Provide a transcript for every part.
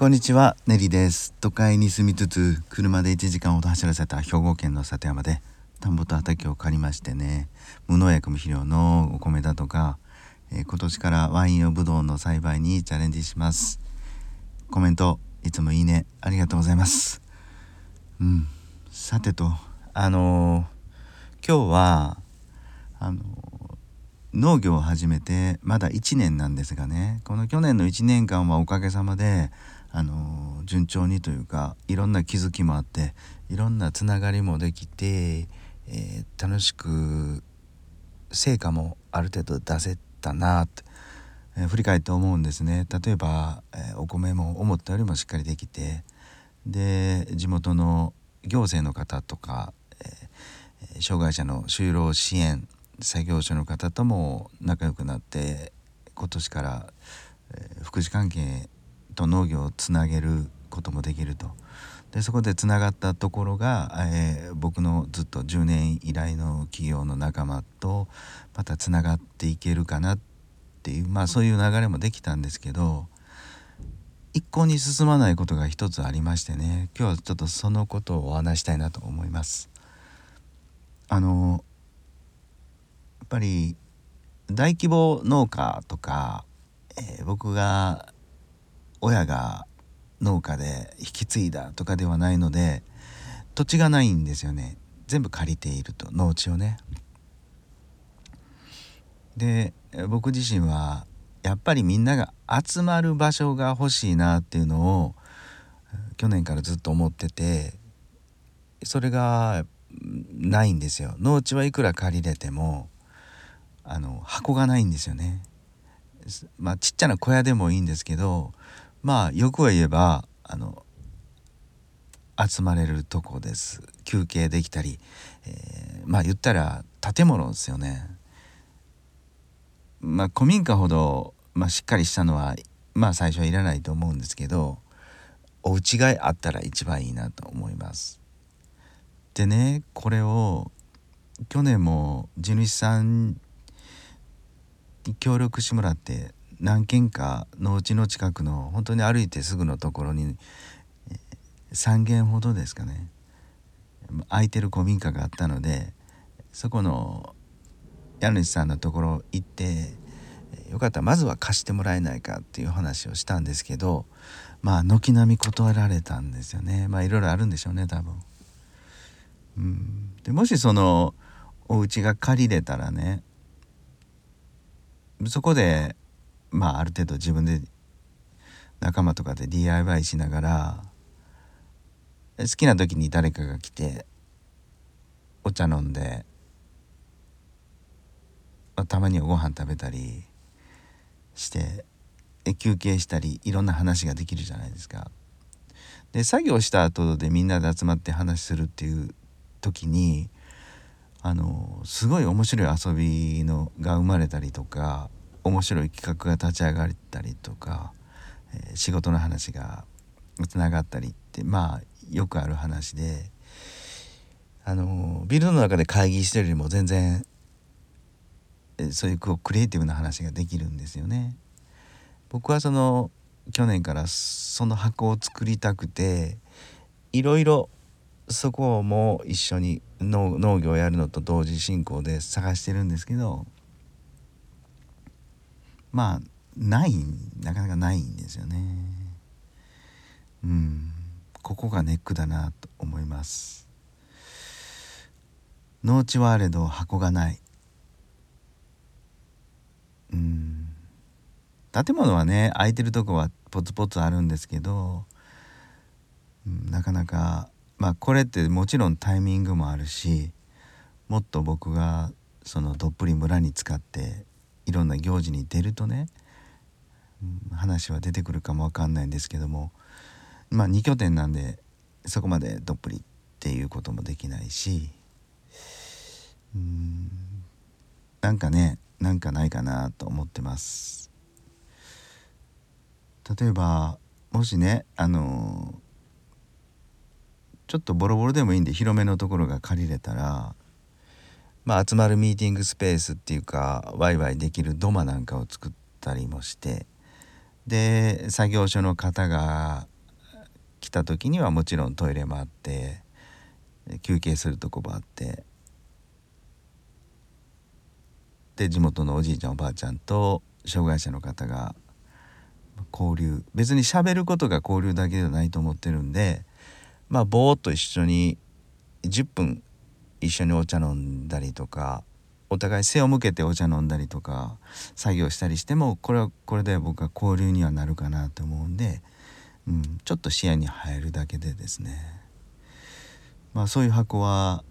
こんにちは、ネリです。都会に住みつつ、車で1時間ほど走らせた兵庫県の里山で、田んぼと畑を借りましてね、無農薬無肥料のお米だとか、えー、今年からワイン用ブドウの栽培にチャレンジします。コメント、いつもいいね、ありがとうございます。うん、さてと、あのー、今日は、あのー農業を始めてまだ1年なんですがねこの去年の1年間はおかげさまであの順調にというかいろんな気づきもあっていろんなつながりもできて、えー、楽しく成果もある程度出せたなって、えー、振り返って思うんですね。例えば、えー、お米も思ったよりもしっかりできてで地元の行政の方とか、え障害者の就労支援作業所の方とも仲良くなって今年から、え福祉関係と農業をつなげることもできるとでそこでつながったところが、えー、僕のずっと10年以来の企業の仲間とまたつながっていけるかなっていうまあそういう流れもできたんですけど一向に進まないことが一つありましてね今日はちょっとそのことをお話したいなと思います。あのやっぱり大規模農家とか、えー、僕が親が農家で引き継いだとかではないので土地がないんですよね。全部借りていると農地をね。で僕自身はやっぱりみんなが集まる場所が欲しいなっていうのを去年からずっと思っててそれがないんですよ。農地はいくら借りれてもあの箱がないんですよね。まあちっちゃな小屋でもいいんですけどまあよくは言えばあの集まれるとこです休憩できたり、えー、まあ言ったら建物ですよね。まあ古民家ほど、まあ、しっかりしたのはまあ最初はいらないと思うんですけどお家があったら一番いいなと思います。でねこれを去年も地主さんに協力してもらって何軒か農地の近くの本当に歩いてすぐのところに3軒ほどですかね。空いてる古民家があったのでそこの家主さんのところ行ってよかったらまずは貸してもらえないかっていう話をしたんですけどまあ軒並み断られたんですよね。まあいろいろあるんでしょうね多分。うん、でもしそのお家が借りれたらねそこでまあある程度自分で仲間とかで DIY しながら好きな時に誰かが来てお茶飲んで、まあ、たまにはご飯食べたりして休憩したりいろんな話ができるじゃないですか。で作業した後でみんなで集まって話するっていう時にあのすごい面白い遊びのが生まれたりとか面白い企画が立ち上がったりとか、えー、仕事の話がつながったりってまあよくある話であのビルの中で会議してるよりも全然えそういうこうクリエイティブな話ができるんですよね。僕はその去年からその箱を作りたくていろいろそこも一緒に農業をやるのと同時進行で探してるんですけどまあないなかなかないんですよね。うん。ここがネックだなと思います。農地はあれど箱がない。うん。建物はね空いてるとこはポツポツあるんですけど、うん、なかなかまあこれってもちろんタイミングもあるしもっと僕がそのどっぷり村に使っていろんな行事に出るとね、話は出てくるかもわかんないんですけどもまあ2拠点なんでそこまでどっぷりっていうこともできないしうんなんかねなんかないかなと思ってます。例えばもしねあのちょっとボロボロでもいいんで広めのところが借りれたらまあ、集まるミーティングスペースっていうかワイワイできる土間なんかを作ったりもしてで作業所の方が来た時にはもちろんトイレもあって休憩するとこもあってで地元のおじいちゃんおばあちゃんと障害者の方が交流別にしゃべることが交流だけではないと思ってるんでまあぼーっと一緒に10分一緒にお茶飲んだりとかお互い背を向けてお茶飲んだりとか作業したりしてもこれはこれで僕は交流にはなるかなと思うんで、うん、ちょっと視野に入るだけでですねまあそういう箱は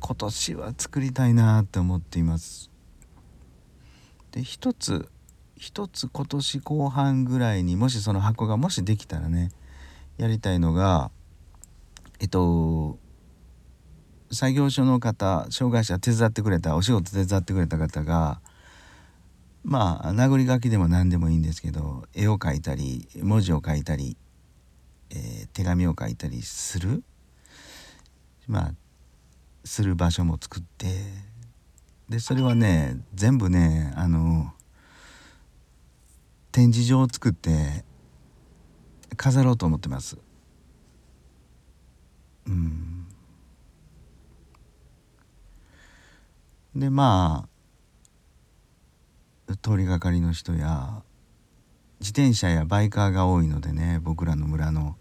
今年は作りたいなって思っています。で一つ一つ今年後半ぐらいにもしその箱がもしできたらねやりたいのがえっと作業所の方障害者手伝ってくれたお仕事手伝ってくれた方がまあ殴り書きでも何でもいいんですけど絵を描いたり文字を書いたり、えー、手紙を書いたりするまあする場所も作ってでそれはね全部ねあの展示場を作って飾ろうと思ってます。うんでまあ通りがかりの人や自転車やバイカーが多いのでね僕らの村の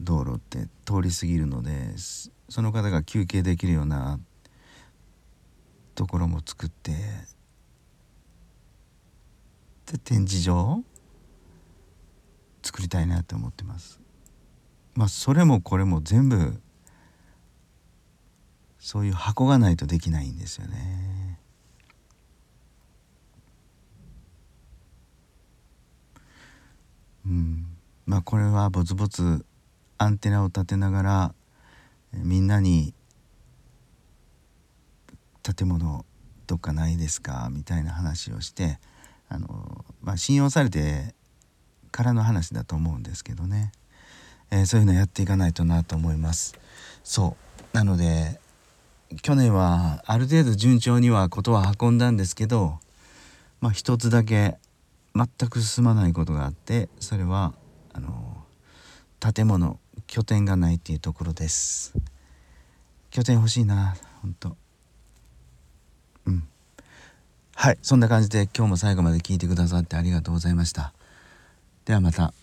道路って通り過ぎるのでその方が休憩できるようなところも作ってで展示場作りたいなって思ってます。まあそれもこれも全部そういう箱がないとできないんですよね。うん、まあこれはぼつぼつアンテナを立てながらみんなに建物どっかないですか？みたいな話をしてあの、まあ、信用されてからの話だと思うんですけどね、えー、そういうのやっていかないとなと思います。そうなので去年はある程度順調にはことは運んだんですけどまあ一つだけ全く進まないことがあってそれはあの建物拠点がないっていうところです。拠点欲しいな本当。うん。はいそんな感じで今日も最後まで聞いてくださってありがとうございました。ではまた。